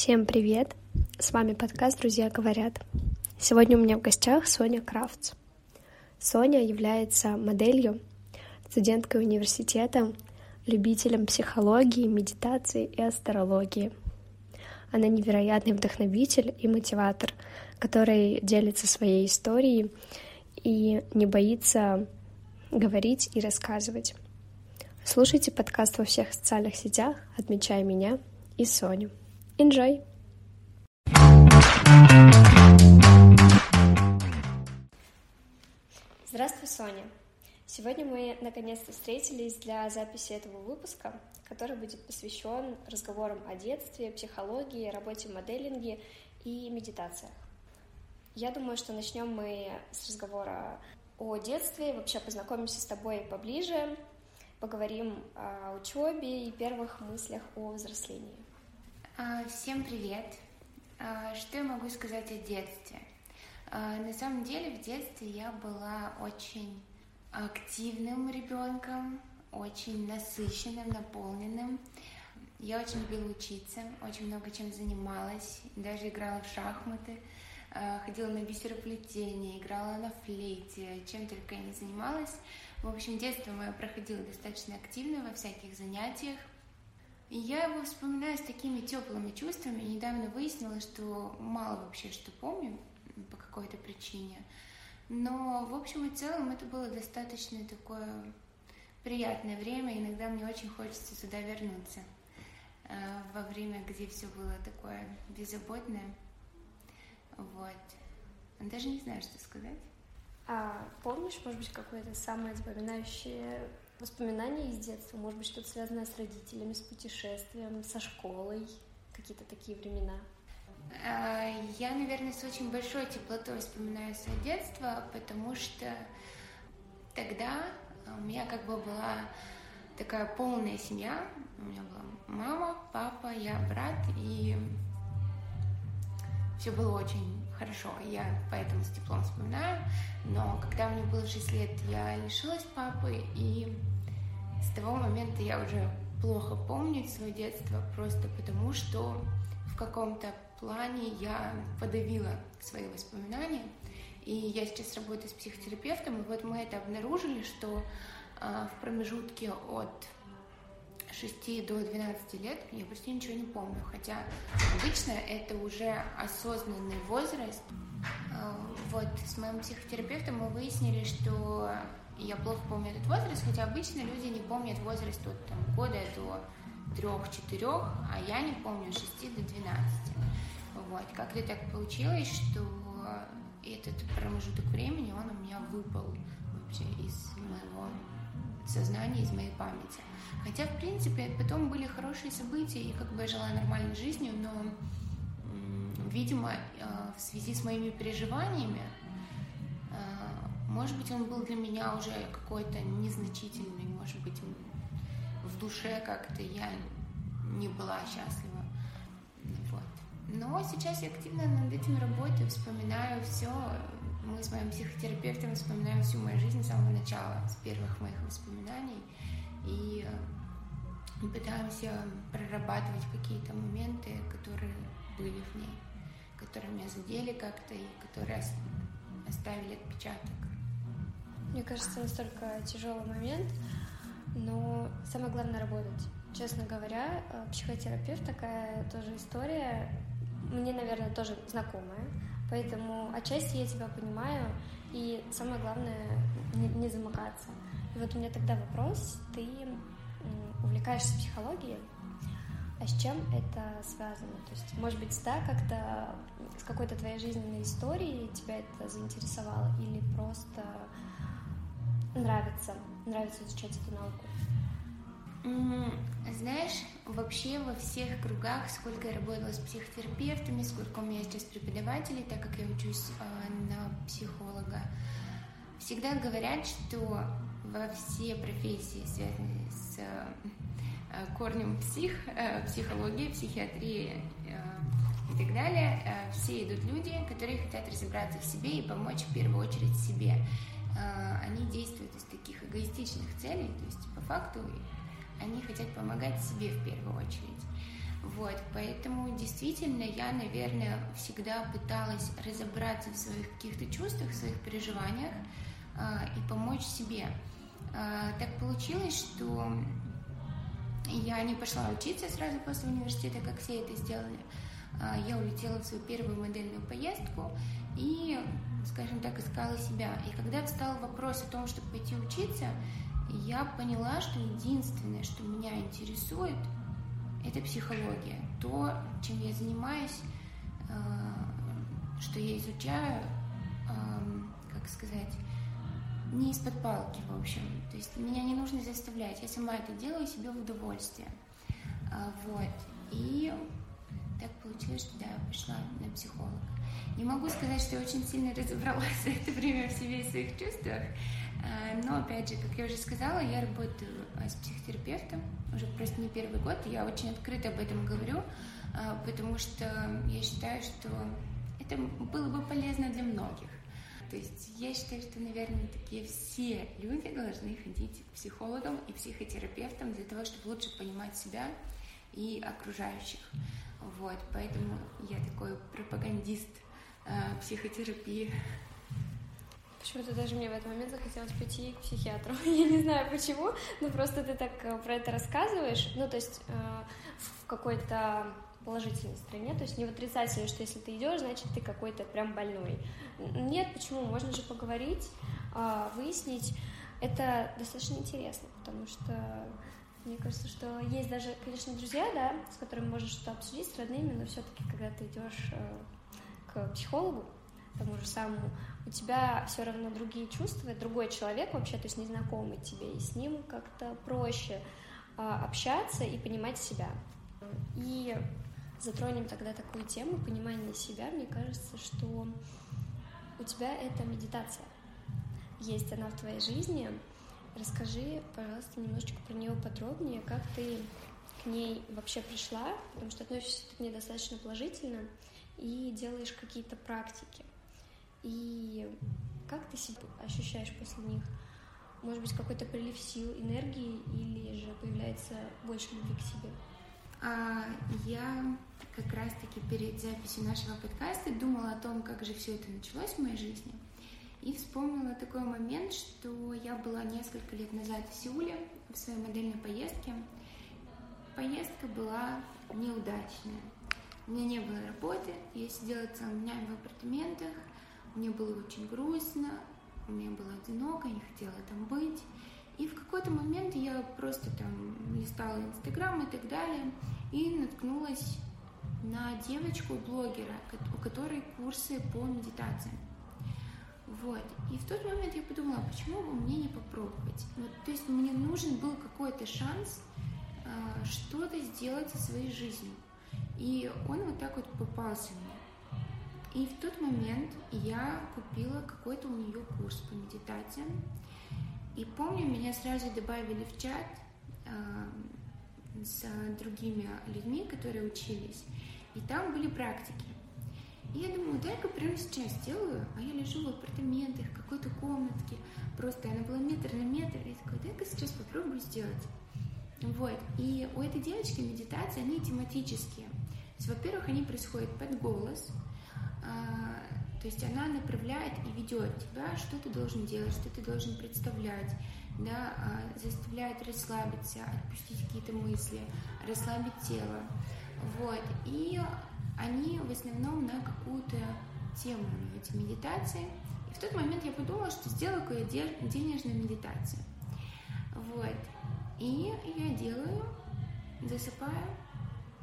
Всем привет! С вами подкаст «Друзья говорят». Сегодня у меня в гостях Соня Крафтс. Соня является моделью, студенткой университета, любителем психологии, медитации и астрологии. Она невероятный вдохновитель и мотиватор, который делится своей историей и не боится говорить и рассказывать. Слушайте подкаст во всех социальных сетях, отмечая меня и Соню. Enjoy! Здравствуй, Соня! Сегодня мы наконец-то встретились для записи этого выпуска, который будет посвящен разговорам о детстве, психологии, работе в моделинге и медитациях. Я думаю, что начнем мы с разговора о детстве, вообще познакомимся с тобой поближе, поговорим о учебе и первых мыслях о взрослении. А, всем привет! А, что я могу сказать о детстве? А, на самом деле в детстве я была очень активным ребенком, очень насыщенным, наполненным. Я очень любила учиться, очень много чем занималась, даже играла в шахматы, ходила на бисероплетение, играла на флейте, чем только я не занималась. В общем, детство мое проходило достаточно активно во всяких занятиях, и я его вспоминаю с такими теплыми чувствами. Недавно выяснила, что мало вообще что помню по какой-то причине. Но, в общем и целом, это было достаточно такое приятное время. Иногда мне очень хочется сюда вернуться. Э, во время, где все было такое беззаботное. Вот. Даже не знаю, что сказать. А помнишь, может быть, какое-то самое запоминающее воспоминания из детства? Может быть, что-то связанное с родителями, с путешествием, со школой? Какие-то такие времена? А, я, наверное, с очень большой теплотой вспоминаю свое детство, потому что тогда у меня как бы была такая полная семья. У меня была мама, папа, я, брат, и все было очень хорошо. Я поэтому с теплом вспоминаю. Но когда мне было 6 лет, я лишилась папы, и с того момента я уже плохо помню свое детство, просто потому что в каком-то плане я подавила свои воспоминания. И я сейчас работаю с психотерапевтом, и вот мы это обнаружили, что э, в промежутке от 6 до 12 лет я почти ничего не помню, хотя обычно это уже осознанный возраст. Э, вот с моим психотерапевтом мы выяснили, что я плохо помню этот возраст, хотя обычно люди не помнят возраст от там, года до трех-четырех, а я не помню с 6 до 12. Вот. Как-то так получилось, что этот промежуток времени, он у меня выпал вообще из моего сознания, из моей памяти. Хотя, в принципе, потом были хорошие события, и как бы я жила нормальной жизнью, но, видимо, э, в связи с моими переживаниями может быть, он был для меня уже какой-то незначительный, может быть, в душе как-то я не была счастлива. Вот. Но сейчас я активно над этим работаю, вспоминаю все. Мы с моим психотерапевтом вспоминаем всю мою жизнь с самого начала, с первых моих воспоминаний. И э, пытаемся прорабатывать какие-то моменты, которые были в ней, которые меня задели как-то и которые оставили отпечаток. Мне кажется, настолько тяжелый момент, но самое главное работать. Честно говоря, э, психотерапевт такая тоже история, мне, наверное, тоже знакомая, поэтому отчасти я тебя понимаю, и самое главное не, замыкаться. И вот у меня тогда вопрос, ты увлекаешься психологией, а с чем это связано? То есть, может быть, да, как-то с какой-то твоей жизненной историей тебя это заинтересовало, или просто нравится, нравится изучать эту науку? Знаешь, вообще во всех кругах, сколько я работала с психотерапевтами, сколько у меня сейчас преподавателей, так как я учусь э, на психолога, всегда говорят, что во все профессии, связанные с э, корнем псих, э, психологии, психиатрии э, и так далее, э, все идут люди, которые хотят разобраться в себе и помочь в первую очередь себе. А, они действуют из таких эгоистичных целей, то есть по факту они хотят помогать себе в первую очередь. Вот, поэтому действительно я, наверное, всегда пыталась разобраться в своих каких-то чувствах, в своих переживаниях э, и помочь себе. Э, так получилось, что я не пошла учиться сразу после университета, как все это сделали. Э, я улетела в свою первую модельную поездку и, скажем так, искала себя. И когда встал вопрос о том, чтобы пойти учиться, я поняла, что единственное, что меня интересует – это психология. То, чем я занимаюсь, э, что я изучаю, эм, как сказать, не из-под палки, в общем. То есть меня не нужно заставлять, я сама это делаю себе в удовольствие. А, вот. И так получилось, что да, пошла на психолога. Не могу сказать, что я очень сильно разобралась за это время в себе и своих чувствах, Э, но, опять же, как я уже сказала, я работаю э, с психотерапевтом уже просто не первый год, и я очень открыто об этом говорю, э, потому что я считаю, что это было бы полезно для многих. То есть я считаю, что, наверное, такие все люди должны ходить к психологам и психотерапевтам для того, чтобы лучше понимать себя и окружающих. Вот, поэтому я такой пропагандист психотерапии. Почему-то даже мне в этот момент захотелось пойти к психиатру. Я не знаю почему, но просто ты так э, про это рассказываешь. Ну, то есть э, в какой-то положительной стороне, то есть не в отрицательной, что если ты идешь, значит ты какой-то прям больной. Нет, почему? Можно же поговорить, э, выяснить. Это достаточно интересно, потому что мне кажется, что есть даже, конечно, друзья, да, с которыми можно что-то обсудить, с родными, но все-таки, когда ты идешь э, к психологу, тому же самому, у тебя все равно другие чувства, другой человек вообще, то есть незнакомый тебе, и с ним как-то проще а, общаться и понимать себя. И затронем тогда такую тему понимания себя. Мне кажется, что у тебя это медитация. Есть она в твоей жизни. Расскажи, пожалуйста, немножечко про нее подробнее, как ты к ней вообще пришла, потому что относишься к ней достаточно положительно и делаешь какие-то практики. И как ты себя ощущаешь после них? Может быть, какой-то прилив сил, энергии, или же появляется больше любви к себе? А, я как раз-таки перед записью нашего подкаста думала о том, как же все это началось в моей жизни. И вспомнила такой момент, что я была несколько лет назад в Сеуле в своей модельной поездке. Поездка была неудачная. У меня не было работы, я сидела целыми днями в апартаментах, мне было очень грустно, мне было одиноко, я не хотела там быть. И в какой-то момент я просто там листала Инстаграм и так далее, и наткнулась на девочку-блогера, у которой курсы по медитации. Вот. И в тот момент я подумала, почему бы мне не попробовать? Вот, то есть мне нужен был какой-то шанс э, что-то сделать со своей жизнью. И он вот так вот попался мне. И в тот момент я купила какой-то у нее курс по медитациям. И помню, меня сразу добавили в чат э, с другими людьми, которые учились. И там были практики. И я думаю, дай-ка прямо сейчас сделаю, а я лежу в апартаментах, в какой-то комнатке, просто она была метр на метр, и я такой, дай-ка сейчас попробую сделать. Вот, и у этой девочки медитации, они тематические. То есть, во-первых, они происходят под голос, а, то есть она направляет и ведет тебя, что ты должен делать, что ты должен представлять, да, а, заставляет расслабиться, отпустить какие-то мысли, расслабить тело. Вот. И они в основном на какую-то тему эти медитации. И в тот момент я подумала, что сделаю какую денежную медитацию. Вот. И я делаю, засыпаю,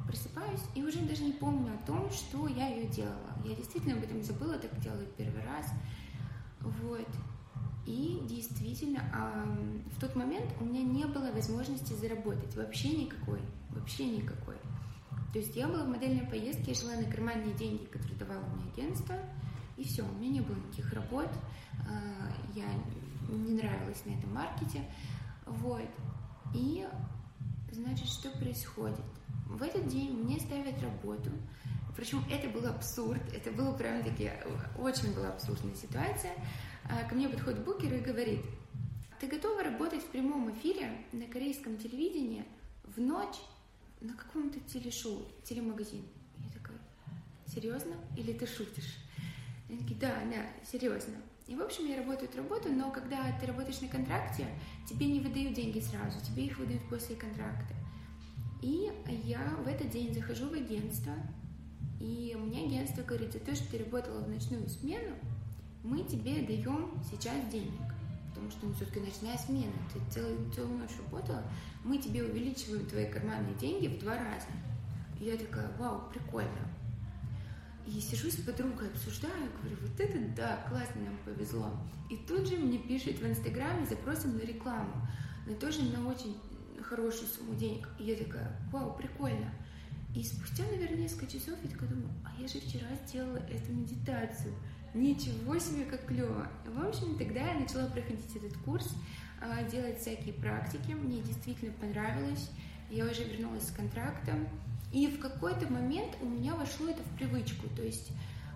просыпаюсь и уже даже не помню о том, что я ее делала. Я действительно об этом забыла, так делаю первый раз. Вот. И действительно, в тот момент у меня не было возможности заработать вообще никакой, вообще никакой. То есть я была в модельной поездке, я жила на карманные деньги, которые давало мне агентство, и все, у меня не было никаких работ, а, я не нравилась на этом маркете, вот. И, значит, что происходит? В этот день мне ставят работу. Причем это был абсурд, это было прям таки, очень была абсурдная ситуация. А, ко мне подходит букер и говорит, ты готова работать в прямом эфире на корейском телевидении в ночь на каком-то телешоу, телемагазин. Я такая, серьезно? Или ты шутишь? Они такие, да, да, серьезно. И, в общем, я работаю эту работу, но когда ты работаешь на контракте, тебе не выдают деньги сразу, тебе их выдают после контракта. И я в этот день захожу в агентство, и мне агентство говорит, за то, что ты работала в ночную смену, мы тебе даем сейчас денег. Потому что ну, все-таки ночная смена, ты целую, целую ночь работала, мы тебе увеличиваем твои карманные деньги в два раза. И я такая, вау, прикольно. И сижу с подругой, обсуждаю, говорю, вот это да, классно нам повезло. И тут же мне пишет в Инстаграме запросом на рекламу, на тоже на очень хорошую сумму денег. И я такая, вау, прикольно. И спустя, наверное, несколько часов я такая думаю, а я же вчера сделала эту медитацию. Ничего себе, как клево. В общем, тогда я начала проходить этот курс, а, делать всякие практики. Мне действительно понравилось. Я уже вернулась с контрактом. И в какой-то момент у меня вошло это в привычку. То есть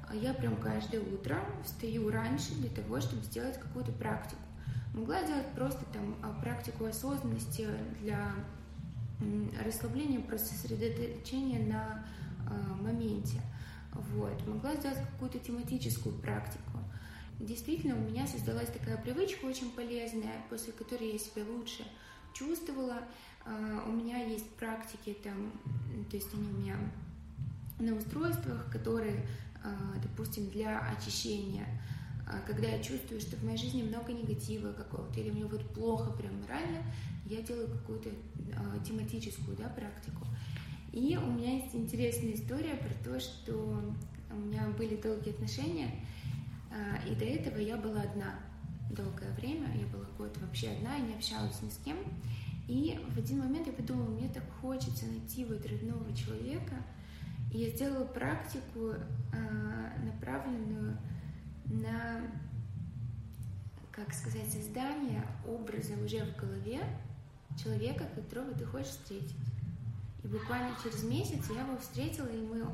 а, я прям каждое утро встаю раньше для того, чтобы сделать какую-то практику. Могла делать просто там а, практику осознанности для расслабления, просто сосредоточения на моменте. Вот. Могла сделать какую-то тематическую практику. Действительно, у меня создалась такая привычка очень полезная, после которой я себя лучше чувствовала. А, у меня есть практики там, то есть они у меня на устройствах, которые, а, допустим, для очищения. А, когда я чувствую, что в моей жизни много негатива какого-то, или мне вот плохо прям морально, я делаю какую-то тематическую да, практику. И у меня есть интересная история про то, что у меня были долгие отношения, а, и до этого я была одна долгое время, я была год вообще одна, и не общалась ни с кем. И в один момент я подумала, мне так хочется найти вот родного человека, и я сделала практику, а, направленную на, как сказать, создание образа уже в голове человека, которого ты хочешь встретить. И буквально через месяц я его встретила, и мы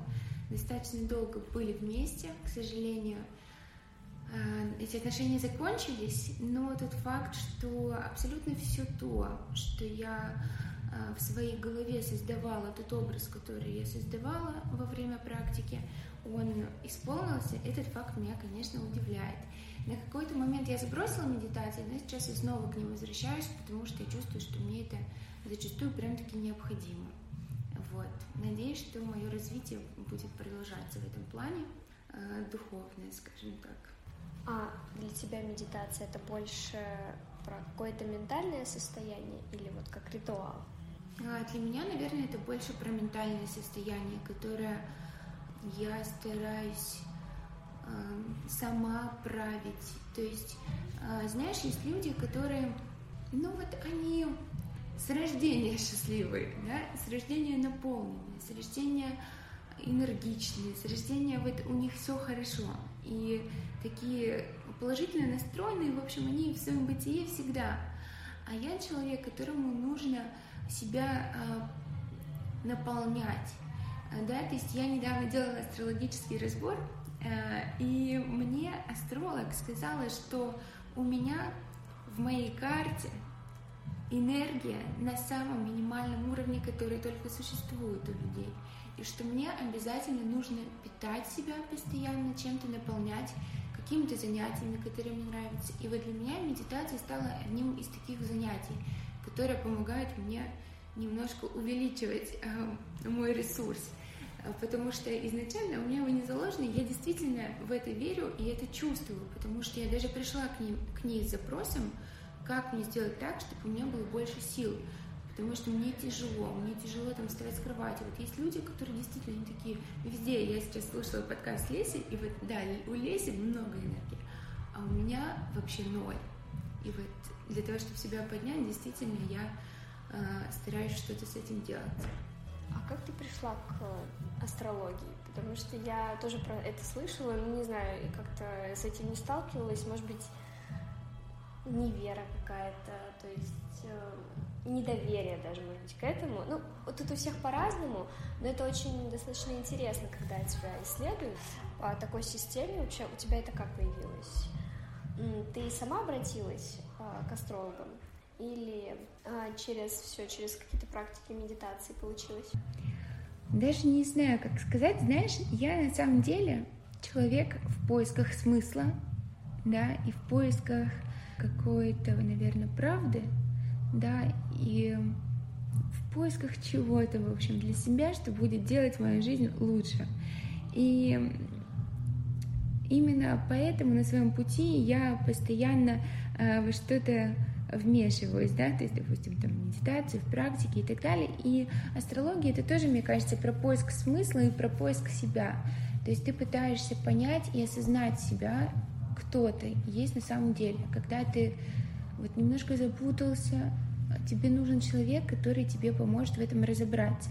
достаточно долго были вместе, к сожалению. А, эти отношения закончились, но тот факт, что абсолютно все то, что я а, в своей голове создавала, тот образ, который я создавала во время практики, он исполнился, этот факт меня, конечно, удивляет. На какой-то момент я забросила медитацию, но сейчас я снова к ним возвращаюсь, потому что я чувствую, что мне это зачастую прям-таки необходимо. Вот. Надеюсь, что мое развитие будет продолжаться в этом плане, э, духовное, скажем так. А для тебя медитация это больше про какое-то ментальное состояние или вот как ритуал? А для меня, наверное, это больше про ментальное состояние, которое я стараюсь э, сама править. То есть, э, знаешь, есть люди, которые, ну вот они с рождения счастливые, да, с рождения наполненные, с рождения энергичные, с рождения вот у них все хорошо. И такие положительно настроенные, в общем, они в своем бытие всегда. А я человек, которому нужно себя э, наполнять. Да, то есть я недавно делала астрологический разбор, э, и мне астролог сказала, что у меня в моей карте энергия на самом минимальном уровне, который только существует у людей. И что мне обязательно нужно питать себя постоянно, чем-то наполнять, какими-то занятиями, которые мне нравятся. И вот для меня медитация стала одним из таких занятий, которые помогают мне немножко увеличивать э, мой ресурс. Потому что изначально у меня его не заложено, я действительно в это верю и это чувствую, потому что я даже пришла к ней, к ней с запросом, как мне сделать так, чтобы у меня было больше сил, потому что мне тяжело, мне тяжело там вставать с кровати. Вот есть люди, которые действительно такие везде. Я сейчас слушала подкаст Леси, и вот да, у Леси много энергии, а у меня вообще ноль. И вот для того, чтобы себя поднять, действительно я э, стараюсь что-то с этим делать. А как ты пришла к астрологии? Потому что я тоже про это слышала, но не знаю, как-то с этим не сталкивалась. Может быть, невера какая-то, то есть э, недоверие даже, может быть, к этому. Ну, вот тут у всех по-разному, но это очень достаточно интересно, когда тебя исследуют по такой системе. Вообще, у тебя это как появилось? Ты сама обратилась э, к астрологам? Или а, через все, через какие-то практики медитации получилось? Даже не знаю, как сказать. Знаешь, я на самом деле человек в поисках смысла, да, и в поисках какой-то, наверное, правды, да, и в поисках чего-то, в общем, для себя, что будет делать мою жизнь лучше. И именно поэтому на своем пути я постоянно э, во что-то вмешиваюсь, да, то есть, допустим, там, медитацию, в практике и так далее. И астрология — это тоже, мне кажется, про поиск смысла и про поиск себя. То есть ты пытаешься понять и осознать себя, кто ты есть на самом деле. Когда ты вот немножко запутался, тебе нужен человек, который тебе поможет в этом разобраться.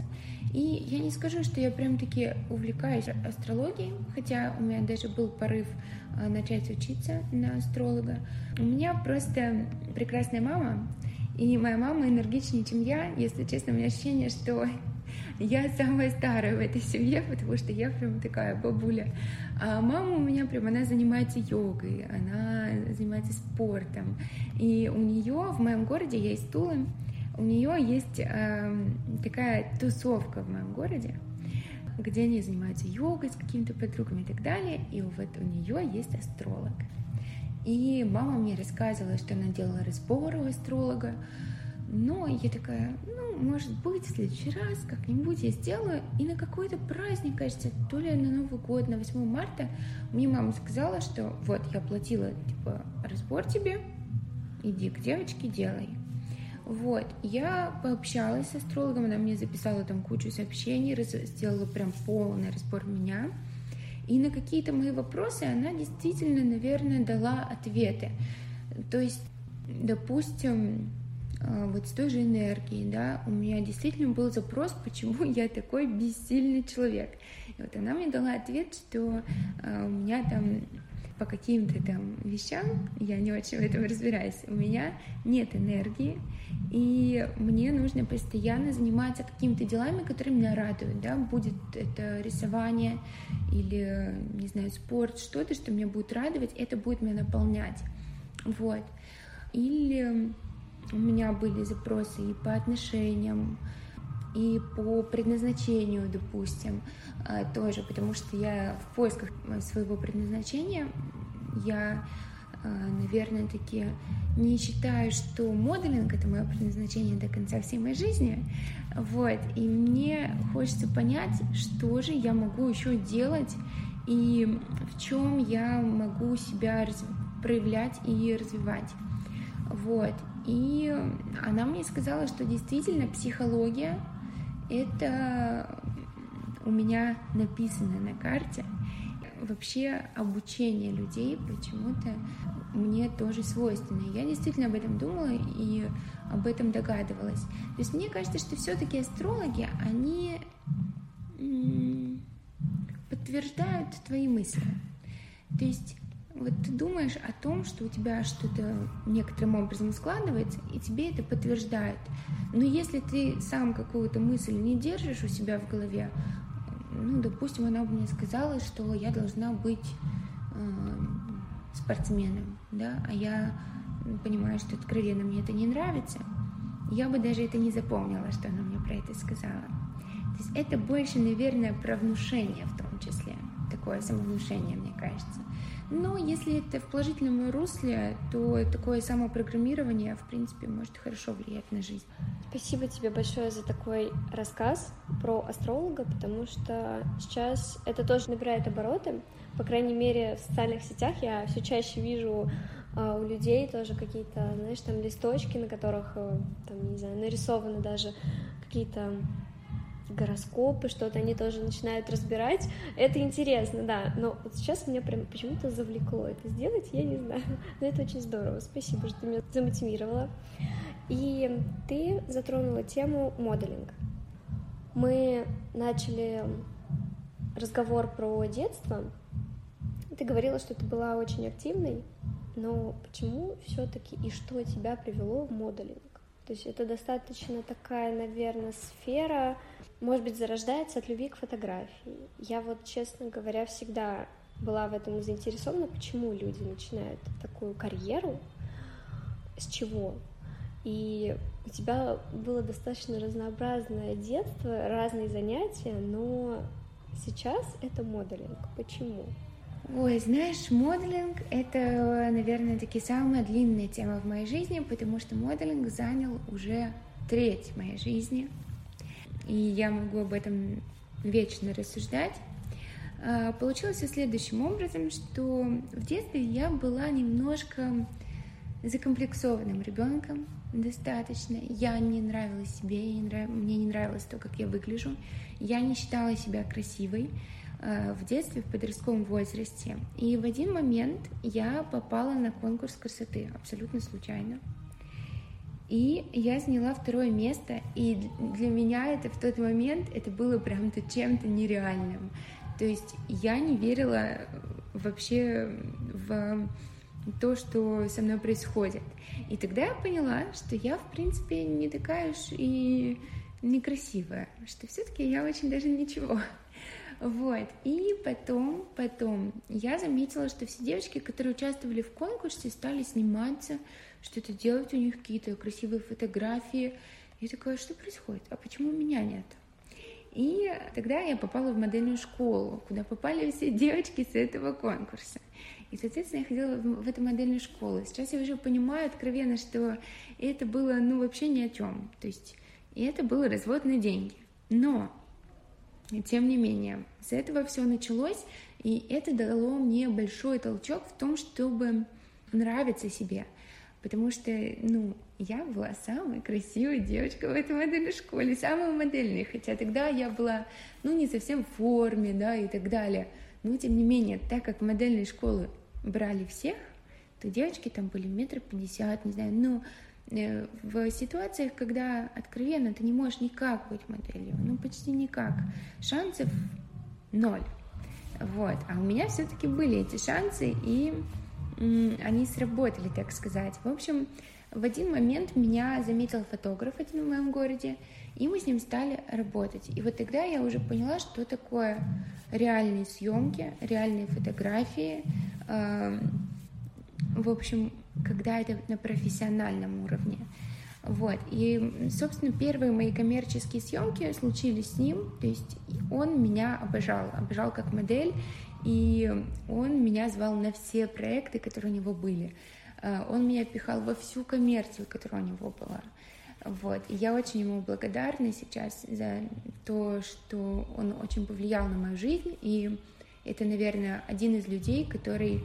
И я не скажу, что я прям таки увлекаюсь астрологией, хотя у меня даже был порыв а, начать учиться на астролога. У меня просто прекрасная мама, и моя мама энергичнее, чем я. Если честно, у меня ощущение, что я самая старая в этой семье, потому что я прям такая бабуля. А мама у меня прям, она занимается йогой, она занимается спортом. И у нее в моем городе, я из Тулы, у нее есть э, такая тусовка в моем городе, где они занимаются йогой с какими-то подругами и так далее. И вот у нее есть астролог. И мама мне рассказывала, что она делала разбор у астролога. Но я такая, ну, может быть, в следующий раз как-нибудь я сделаю. И на какой-то праздник, кажется, то ли на Новый год, на 8 марта, мне мама сказала, что вот, я платила, типа, разбор тебе, иди к девочке, делай. Вот, я пообщалась с астрологом, она мне записала там кучу сообщений, раз, сделала прям полный разбор меня. И на какие-то мои вопросы она действительно, наверное, дала ответы. То есть, допустим, вот с той же энергией, да, у меня действительно был запрос, почему я такой бессильный человек. И вот она мне дала ответ, что э, у меня там по каким-то там вещам, я не очень в этом разбираюсь, у меня нет энергии, и мне нужно постоянно заниматься какими-то делами, которые меня радуют, да, будет это рисование или, не знаю, спорт, что-то, что меня будет радовать, это будет меня наполнять, вот. Или у меня были запросы и по отношениям, и по предназначению, допустим, а, тоже, потому что я в поисках своего предназначения, я, а, наверное, таки не считаю, что моделинг — это мое предназначение до конца всей моей жизни, вот, и мне хочется понять, что же я могу еще делать, и в чем я могу себя проявлять и развивать, вот, и она мне сказала, что действительно психология — это у меня написано на карте. Вообще обучение людей почему-то мне тоже свойственно. Я действительно об этом думала и об этом догадывалась. То есть мне кажется, что все-таки астрологи, они подтверждают твои мысли. То есть вот ты думаешь о том, что у тебя что-то некоторым образом складывается, и тебе это подтверждает. Но если ты сам какую-то мысль не держишь у себя в голове, ну, допустим, она бы мне сказала, что я должна быть э, спортсменом, да, а я понимаю, что откровенно мне это не нравится, я бы даже это не запомнила, что она мне про это сказала. То есть это больше, наверное, про внушение в том числе, такое самовнушение, мне кажется. Но если это в положительном русле, то такое самопрограммирование, в принципе, может хорошо влиять на жизнь. Спасибо тебе большое за такой рассказ про астролога, потому что сейчас это тоже набирает обороты. По крайней мере, в социальных сетях я все чаще вижу а, у людей тоже какие-то, знаешь, там листочки, на которых, э, там, не знаю, нарисованы даже какие-то гороскопы, что-то они тоже начинают разбирать. Это интересно, да. Но вот сейчас меня прям почему-то завлекло это сделать, я не знаю. Но это очень здорово. Спасибо, что ты меня замотивировала. И ты затронула тему моделинг. Мы начали разговор про детство. Ты говорила, что ты была очень активной, но почему все-таки и что тебя привело в моделинг? То есть это достаточно такая, наверное, сфера, может быть, зарождается от любви к фотографии. Я вот, честно говоря, всегда была в этом заинтересована, почему люди начинают такую карьеру, с чего. и у тебя было достаточно разнообразное детство, разные занятия, но сейчас это моделинг. Почему? Ой, знаешь, моделинг — это, наверное, таки самая длинная тема в моей жизни, потому что моделинг занял уже треть моей жизни, и я могу об этом вечно рассуждать. А, получилось все следующим образом, что в детстве я была немножко закомплексованным ребенком достаточно. Я не нравилась себе, не нрав... мне не нравилось то, как я выгляжу. Я не считала себя красивой э, в детстве, в подростковом возрасте. И в один момент я попала на конкурс красоты абсолютно случайно. И я заняла второе место, и для меня это в тот момент это было прям-то чем-то нереальным. То есть я не верила вообще в то, что со мной происходит. И тогда я поняла, что я, в принципе, не такая уж и некрасивая, что все-таки я очень даже ничего. Вот. И потом, потом я заметила, что все девочки, которые участвовали в конкурсе, стали сниматься, что-то делать, у них какие-то красивые фотографии. Я такая, что происходит? А почему меня нет? И тогда я попала в модельную школу, куда попали все девочки с этого конкурса. И, соответственно, я ходила в эту модельную школу. Сейчас я уже понимаю откровенно, что это было, ну, вообще ни о чем. То есть, и это было развод на деньги. Но, тем не менее, с этого все началось, и это дало мне большой толчок в том, чтобы нравиться себе. Потому что, ну, я была самой красивой девочкой в этой модельной школе, самой модельной, хотя тогда я была, ну, не совсем в форме, да, и так далее. Но, тем не менее, так как модельные школы брали всех, то девочки там были метр пятьдесят, не знаю, э, в ситуациях, когда откровенно ты не можешь никак быть моделью, ну почти никак, шансов ноль. Вот. А у меня все-таки были эти шансы, и они сработали, так сказать. В общем, в один момент меня заметил фотограф один в моем городе, и мы с ним стали работать. И вот тогда я уже поняла, что такое реальные съемки, реальные фотографии. Эм, в общем, когда это на профессиональном уровне. Вот. И, собственно, первые мои коммерческие съемки случились с ним. То есть он меня обожал, обожал как модель, и он меня звал на все проекты, которые у него были. Э, он меня пихал во всю коммерцию, которая у него была. Вот. И я очень ему благодарна сейчас за то, что он очень повлиял на мою жизнь. И это, наверное, один из людей, который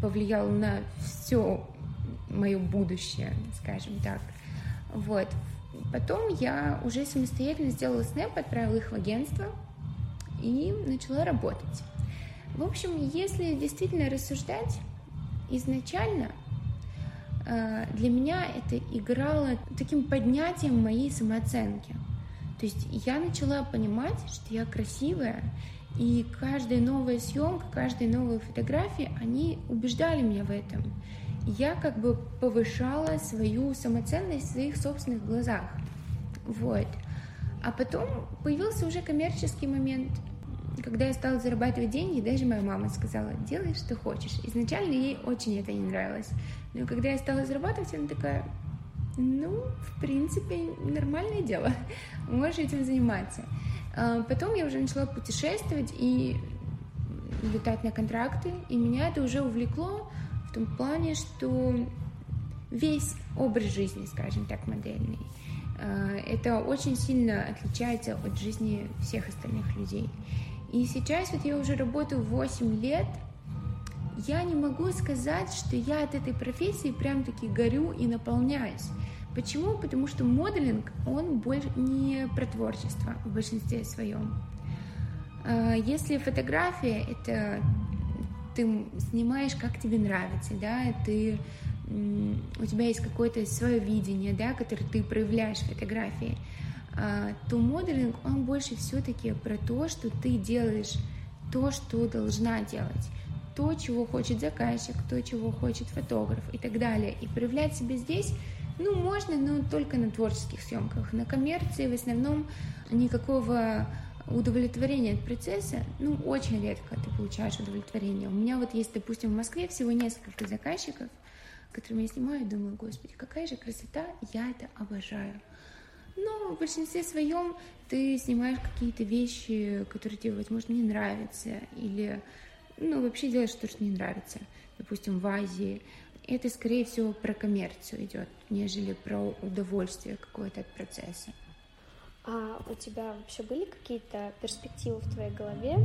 повлиял на все мое будущее, скажем так. Вот. Потом я уже самостоятельно сделала снэп, отправила их в агентство и начала работать. В общем, если действительно рассуждать, изначально Э, для меня это играло таким поднятием моей самооценки. То есть я начала понимать, что я красивая, и каждая новая съемка, каждая новая фотография, они убеждали меня в этом. Я как бы повышала свою самоценность в своих собственных глазах. Вот. А потом появился уже коммерческий момент – когда я стала зарабатывать деньги, даже моя мама сказала, делай, что хочешь. Изначально ей очень это не нравилось. Но когда я стала зарабатывать, она такая, ну, в принципе, нормальное дело, можешь этим заниматься. А потом я уже начала путешествовать и летать на контракты, и меня это уже увлекло в том плане, что весь образ жизни, скажем так, модельный, а, это очень сильно отличается от жизни всех остальных людей. И сейчас вот я уже работаю 8 лет, я не могу сказать, что я от этой профессии прям таки горю и наполняюсь. Почему? Потому что моделинг, он больше не про творчество в большинстве своем. А, если фотография, это ты снимаешь, как тебе нравится, да, ты, у тебя есть какое-то свое видение, да, которое ты проявляешь в фотографии. А, то моделинг, он больше все-таки про то, что ты делаешь то, что должна делать, то, чего хочет заказчик, то, чего хочет фотограф и так далее. И проявлять себя здесь, ну, можно, но только на творческих съемках. На коммерции в основном никакого удовлетворения от процесса, ну, очень редко ты получаешь удовлетворение. У меня вот есть, допустим, в Москве всего несколько заказчиков, которыми я снимаю, думаю, господи, какая же красота, я это обожаю. Но в большинстве своем ты снимаешь какие-то вещи, которые тебе, возможно, не нравятся, или, ну, вообще делаешь то, что не нравится. Допустим, в Азии. Это, скорее всего, про коммерцию идет, нежели про удовольствие какое-то от процесса. А у тебя вообще были какие-то перспективы в твоей голове,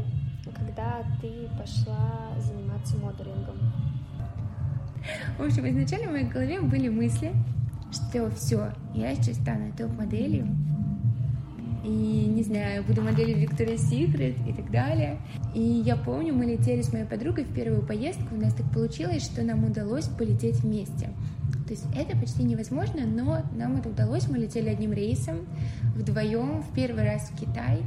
когда ты пошла заниматься моделингом? В общем, изначально в моей голове были мысли, что все, я сейчас стану топ-моделью, и, не знаю, буду моделью Victoria's Secret и так далее. И я помню, мы летели с моей подругой в первую поездку, у нас так получилось, что нам удалось полететь вместе. То есть это почти невозможно, но нам это удалось. Мы летели одним рейсом вдвоем в первый раз в Китай.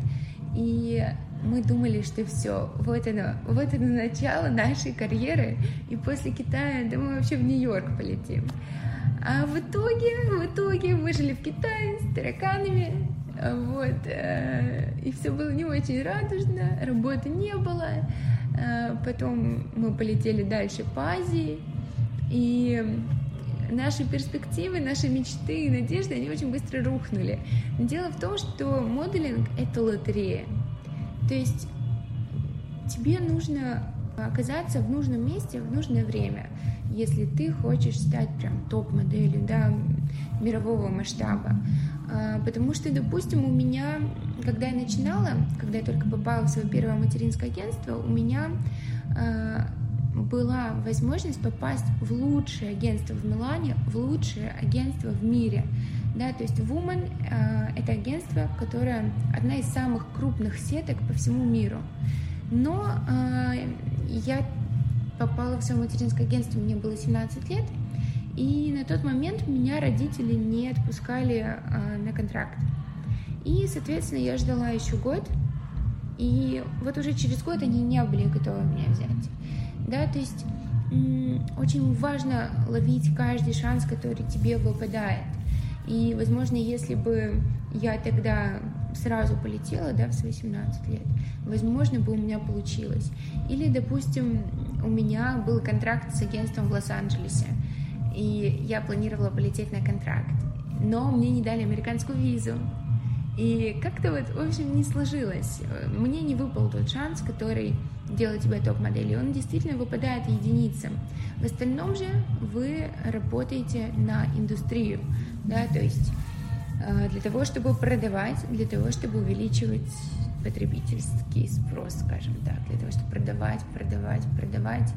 И мы думали, что все, вот оно, вот оно начало нашей карьеры. И после Китая, да мы вообще в Нью-Йорк полетим. А в итоге, в итоге мы жили в Китае с тараканами, вот, э, и все было не очень радужно, работы не было. Э, потом мы полетели дальше по Азии, и наши перспективы, наши мечты и надежды, они очень быстро рухнули. Но дело в том, что моделинг — это лотерея. То есть тебе нужно оказаться в нужном месте в нужное время, если ты хочешь стать прям топ-моделью, да, мирового масштаба. А, потому что, допустим, у меня, когда я начинала, когда я только попала в свое первое материнское агентство, у меня а, была возможность попасть в лучшее агентство в Милане, в лучшее агентство в мире. Да, то есть Woman э, это агентство, которое одна из самых крупных сеток по всему миру. Но э, я попала в свое материнское агентство, мне было 17 лет, и на тот момент меня родители не отпускали э, на контракт. И, соответственно, я ждала еще год, и вот уже через год они не были готовы меня взять да, то есть очень важно ловить каждый шанс, который тебе выпадает. И, возможно, если бы я тогда сразу полетела, да, в свои 17 лет, возможно, бы у меня получилось. Или, допустим, у меня был контракт с агентством в Лос-Анджелесе, и я планировала полететь на контракт, но мне не дали американскую визу. И как-то вот, в общем, не сложилось. Мне не выпал тот шанс, который делать тебя топ-моделью, он действительно выпадает единицам. В остальном же вы работаете на индустрию, да, то есть для того, чтобы продавать, для того, чтобы увеличивать потребительский спрос, скажем так, для того, чтобы продавать, продавать, продавать.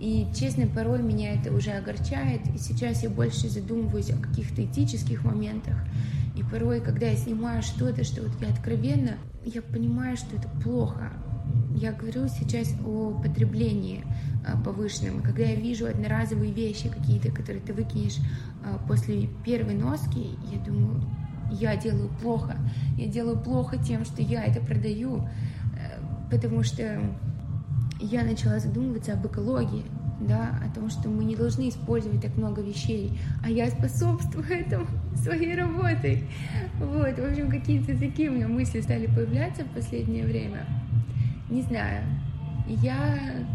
И, честно, порой меня это уже огорчает, и сейчас я больше задумываюсь о каких-то этических моментах. И порой, когда я снимаю что-то, что вот я откровенно, я понимаю, что это плохо, я говорю сейчас о потреблении а, повышенном. Когда я вижу одноразовые вещи какие-то, которые ты выкинешь а, после первой носки, я думаю, я делаю плохо. Я делаю плохо тем, что я это продаю, э, потому что я начала задумываться об экологии, да, о том, что мы не должны использовать так много вещей, а я способствую этому своей работой. Вот, в общем, какие-то такие у меня мысли стали появляться в последнее время. Не знаю. Я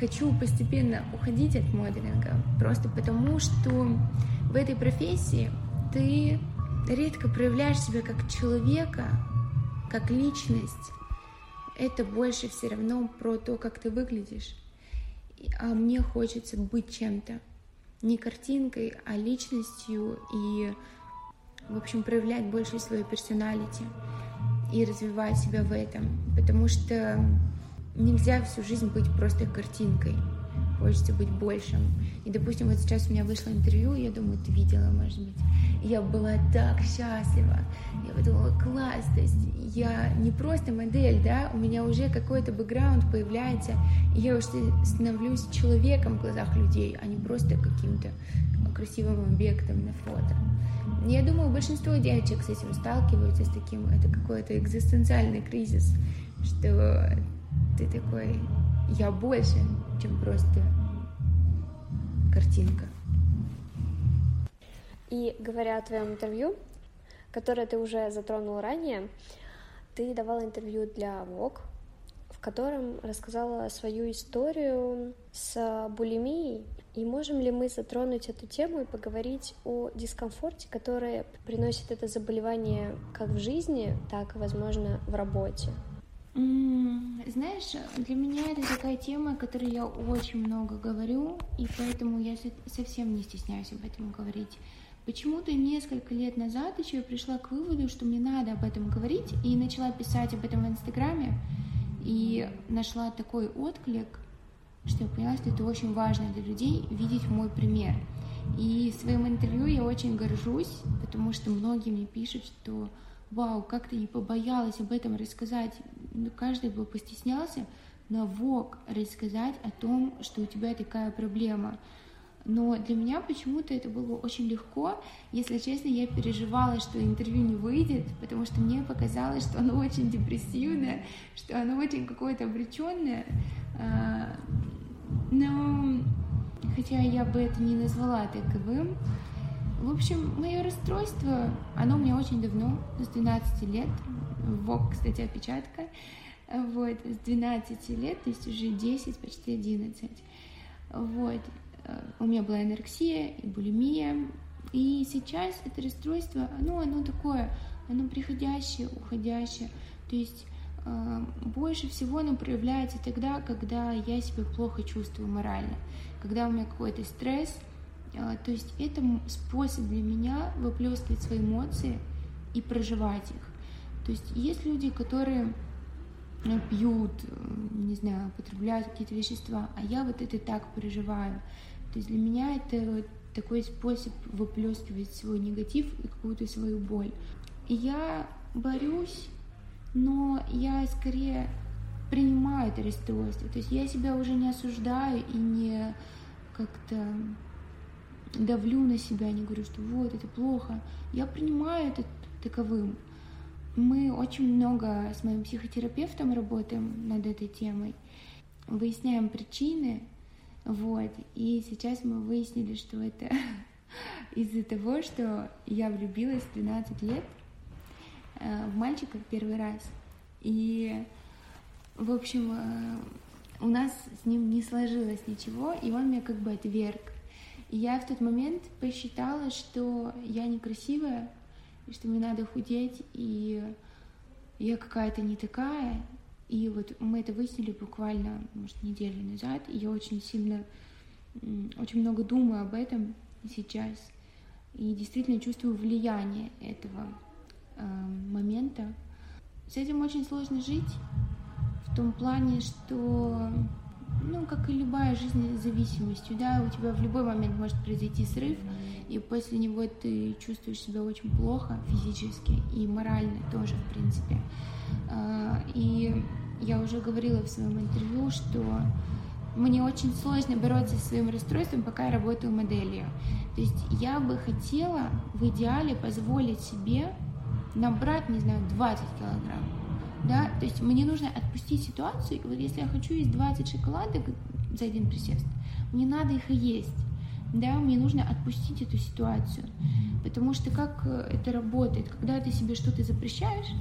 хочу постепенно уходить от моделинга, просто потому что в этой профессии ты редко проявляешь себя как человека, как личность. Это больше все равно про то, как ты выглядишь. А мне хочется быть чем-то. Не картинкой, а личностью и, в общем, проявлять больше свою персоналити и развивать себя в этом, потому что нельзя всю жизнь быть просто картинкой. Хочется быть большим. И, допустим, вот сейчас у меня вышло интервью, я думаю, ты видела, может быть. И я была так счастлива. Я подумала, класс, то есть я не просто модель, да, у меня уже какой-то бэкграунд появляется, и я уже становлюсь человеком в глазах людей, а не просто каким-то красивым объектом на фото. Я думаю, большинство девочек с этим сталкиваются, с таким, это какой-то экзистенциальный кризис, что ты такой, я больше, чем просто картинка. И говоря о твоем интервью, которое ты уже затронул ранее, ты давала интервью для Vogue, котором рассказала свою историю с булимией. И можем ли мы затронуть эту тему и поговорить о дискомфорте, который приносит это заболевание как в жизни, так и, возможно, в работе? Знаешь, для меня это такая тема, о которой я очень много говорю, и поэтому я совсем не стесняюсь об этом говорить. Почему-то несколько лет назад еще я пришла к выводу, что мне надо об этом говорить, и начала писать об этом в Инстаграме, и нашла такой отклик, что я поняла, что это очень важно для людей видеть мой пример. И своим интервью я очень горжусь, потому что многие мне пишут, что вау, как ты не побоялась об этом рассказать. Ну, каждый бы постеснялся, но вок рассказать о том, что у тебя такая проблема. Но для меня почему-то это было очень легко. Если честно, я переживала, что интервью не выйдет, потому что мне показалось, что оно очень депрессивное, что оно очень какое-то обреченное. А, но хотя я бы это не назвала таковым. В общем, мое расстройство, оно у меня очень давно, с 12 лет. ВОК, кстати, опечатка. Вот, с 12 лет, то есть уже 10, почти 11. Вот. Э, у меня была анорексия и булимия. И сейчас это расстройство, ну, оно такое, оно приходящее, уходящее. То есть э, больше всего оно проявляется тогда, когда я себя плохо чувствую морально, когда у меня какой-то стресс. Э, то есть это способ для меня выплескивать свои эмоции и проживать их. То есть есть люди, которые пьют, не знаю, потребляют какие-то вещества, а я вот это так проживаю. То есть для меня это такой способ выплескивать свой негатив и какую-то свою боль. Я борюсь, но я скорее принимаю это расстройство. То есть я себя уже не осуждаю и не как-то давлю на себя, не говорю, что вот, это плохо. Я принимаю это таковым. Мы очень много с моим психотерапевтом работаем над этой темой, выясняем причины, вот. И сейчас мы выяснили, что это из-за того, что я влюбилась в 12 лет э, в мальчика первый раз. И, в общем, э, у нас с ним не сложилось ничего, и он меня как бы отверг. И я в тот момент посчитала, что я некрасивая, и что мне надо худеть, и я какая-то не такая, и вот мы это выяснили буквально, может, неделю назад, и я очень сильно, очень много думаю об этом сейчас, и действительно чувствую влияние этого э, момента. С этим очень сложно жить, в том плане, что, ну, как и любая жизнь с зависимостью, да, у тебя в любой момент может произойти срыв, и после него ты чувствуешь себя очень плохо физически и морально тоже, в принципе. А, и я уже говорила в своем интервью, что мне очень сложно бороться со своим расстройством, пока я работаю моделью. То есть я бы хотела в идеале позволить себе набрать, не знаю, 20 килограмм. Да? То есть мне нужно отпустить ситуацию, и вот если я хочу есть 20 шоколадок за один присест, мне надо их есть. Да, мне нужно отпустить эту ситуацию. Потому что как это работает? Когда ты себе что-то запрещаешь,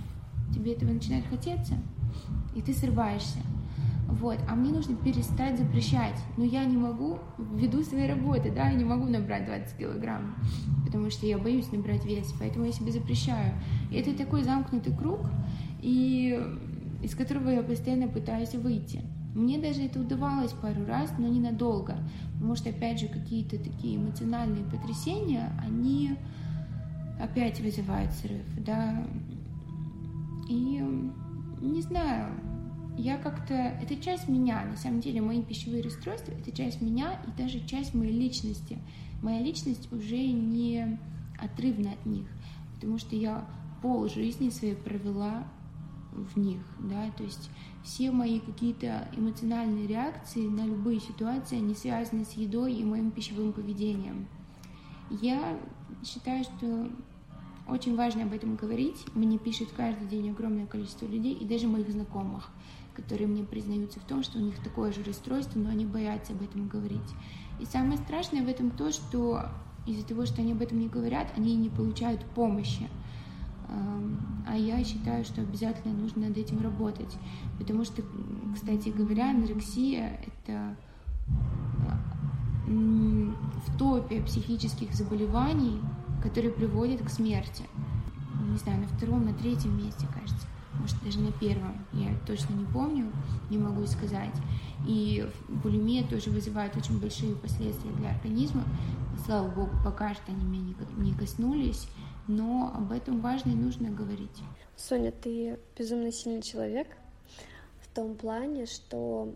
тебе этого начинает хотеться, и ты срываешься. Вот, а мне нужно перестать запрещать. Но я не могу, ввиду своей работы, да, я не могу набрать 20 килограмм, потому что я боюсь набрать вес, поэтому я себе запрещаю. И это такой замкнутый круг, и из которого я постоянно пытаюсь выйти. Мне даже это удавалось пару раз, но ненадолго, потому что, опять же, какие-то такие эмоциональные потрясения, они опять вызывают срыв, да, и не знаю, я как-то... Это часть меня, на самом деле, мои пищевые расстройства — это часть меня и даже часть моей личности. Моя личность уже не отрывна от них, потому что я пол жизни своей провела в них, да, то есть все мои какие-то эмоциональные реакции на любые ситуации, они связаны с едой и моим пищевым поведением. Я считаю, что очень важно об этом говорить. Мне пишет каждый день огромное количество людей, и даже моих знакомых, которые мне признаются в том, что у них такое же расстройство, но они боятся об этом говорить. И самое страшное в этом то, что из-за того, что они об этом не говорят, они не получают помощи. А я считаю, что обязательно нужно над этим работать. Потому что, кстати говоря, анорексия — это в топе психических заболеваний, которые приводят к смерти. Не знаю, на втором, на третьем месте, кажется. Может, даже на первом. Я точно не помню, не могу сказать. И булимия тоже вызывает очень большие последствия для организма. Слава богу, пока что они меня не коснулись, но об этом важно и нужно говорить. Соня, ты безумно сильный человек в том плане, что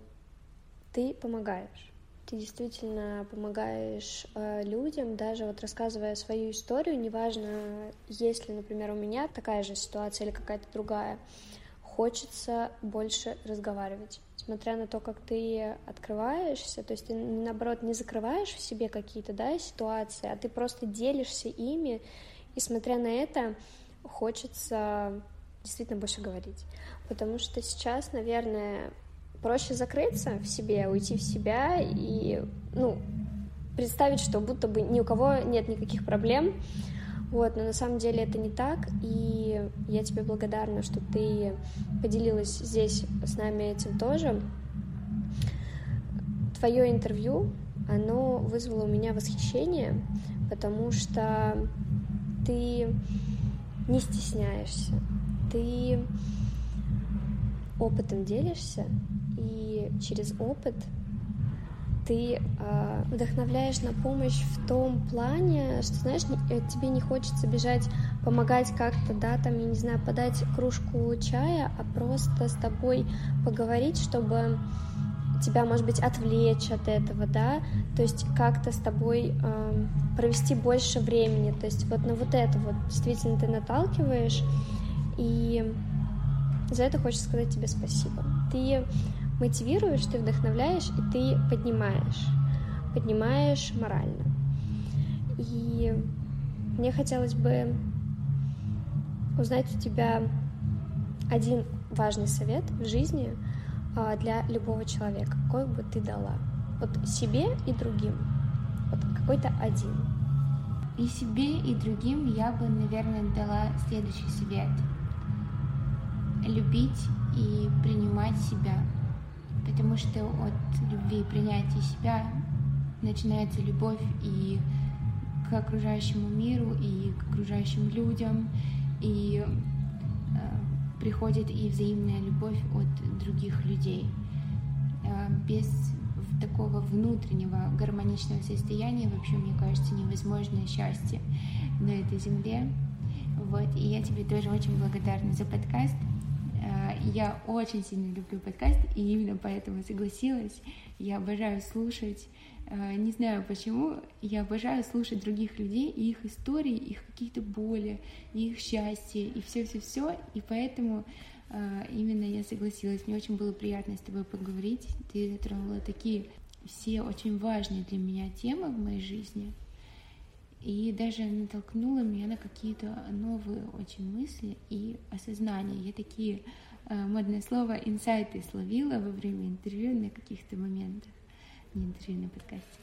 ты помогаешь. Ты действительно помогаешь э, людям, даже вот рассказывая свою историю, неважно, есть ли, например, у меня такая же ситуация или какая-то другая, хочется больше разговаривать. Смотря на то, как ты открываешься, то есть ты, наоборот, не закрываешь в себе какие-то да, ситуации, а ты просто делишься ими, и смотря на это, хочется действительно больше говорить. Потому что сейчас, наверное, проще закрыться в себе, уйти в себя и, ну, представить, что будто бы ни у кого нет никаких проблем, вот, но на самом деле это не так, и я тебе благодарна, что ты поделилась здесь с нами этим тоже. Твое интервью, оно вызвало у меня восхищение, потому что ты не стесняешься, ты опытом делишься, и через опыт ты э, вдохновляешь на помощь в том плане, что, знаешь, не, э, тебе не хочется бежать, помогать как-то, да, там, я не знаю, подать кружку чая, а просто с тобой поговорить, чтобы тебя, может быть, отвлечь от этого, да, то есть как-то с тобой э, провести больше времени, то есть вот на вот это вот действительно ты наталкиваешь, и за это хочется сказать тебе спасибо. Ты мотивируешь, ты вдохновляешь, и ты поднимаешь, поднимаешь морально. И мне хотелось бы узнать у тебя один важный совет в жизни а, для любого человека, какой бы ты дала? Вот себе и другим. Вот какой-то один. И себе, и другим я бы, наверное, дала следующий совет. Любить и принимать себя – потому что от любви и принятия себя начинается любовь и к окружающему миру, и к окружающим людям, и э, приходит и взаимная любовь от других людей. Э, без такого внутреннего гармоничного состояния вообще, мне кажется, невозможное счастье на этой земле. Вот, и я тебе тоже очень благодарна за подкаст. Э, я очень сильно люблю подкаст, и именно поэтому согласилась. Я обожаю слушать. Э, не знаю почему, я обожаю слушать других людей и их истории, их какие-то боли, их счастье и все-все-все. И поэтому э, именно я согласилась. Мне очень было приятно с тобой поговорить. Ты затронула такие все очень важные для меня темы в моей жизни и даже натолкнула меня на какие-то новые очень мысли и осознания. Я такие, э, модное слово, инсайты словила во время интервью на каких-то моментах, не интервью, на подкасте.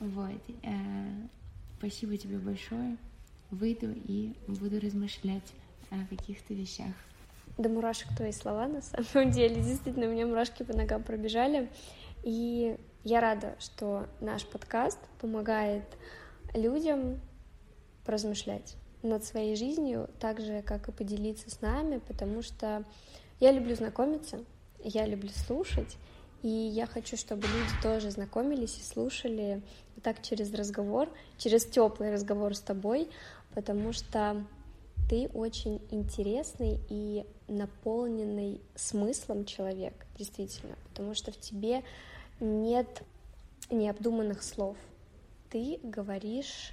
Вот. Э, спасибо тебе большое. Выйду и буду размышлять о каких-то вещах. Да мурашек твои слова, на самом деле. Действительно, у меня мурашки по ногам пробежали. И я рада, что наш подкаст помогает людям поразмышлять над своей жизнью, так же, как и поделиться с нами, потому что я люблю знакомиться, я люблю слушать, и я хочу, чтобы люди тоже знакомились и слушали вот так через разговор, через теплый разговор с тобой, потому что ты очень интересный и наполненный смыслом человек, действительно, потому что в тебе нет необдуманных слов, ты говоришь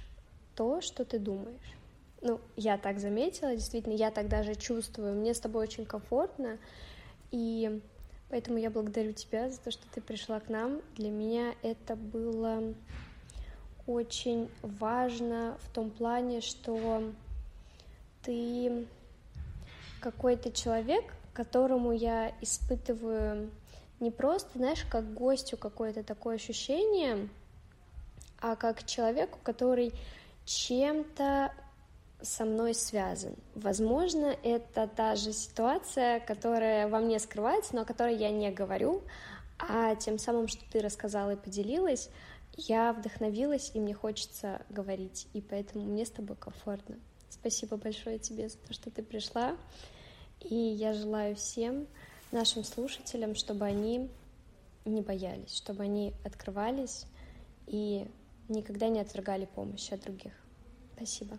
то, что ты думаешь. Ну, я так заметила, действительно, я так даже чувствую. Мне с тобой очень комфортно, и поэтому я благодарю тебя за то, что ты пришла к нам. Для меня это было очень важно в том плане, что ты какой-то человек, которому я испытываю не просто, знаешь, как гостю какое-то такое ощущение, а как человеку, который чем-то со мной связан. Возможно, это та же ситуация, которая во мне скрывается, но о которой я не говорю, а тем самым, что ты рассказала и поделилась, я вдохновилась, и мне хочется говорить, и поэтому мне с тобой комфортно. Спасибо большое тебе за то, что ты пришла, и я желаю всем нашим слушателям, чтобы они не боялись, чтобы они открывались и никогда не отвергали помощи от других. Спасибо.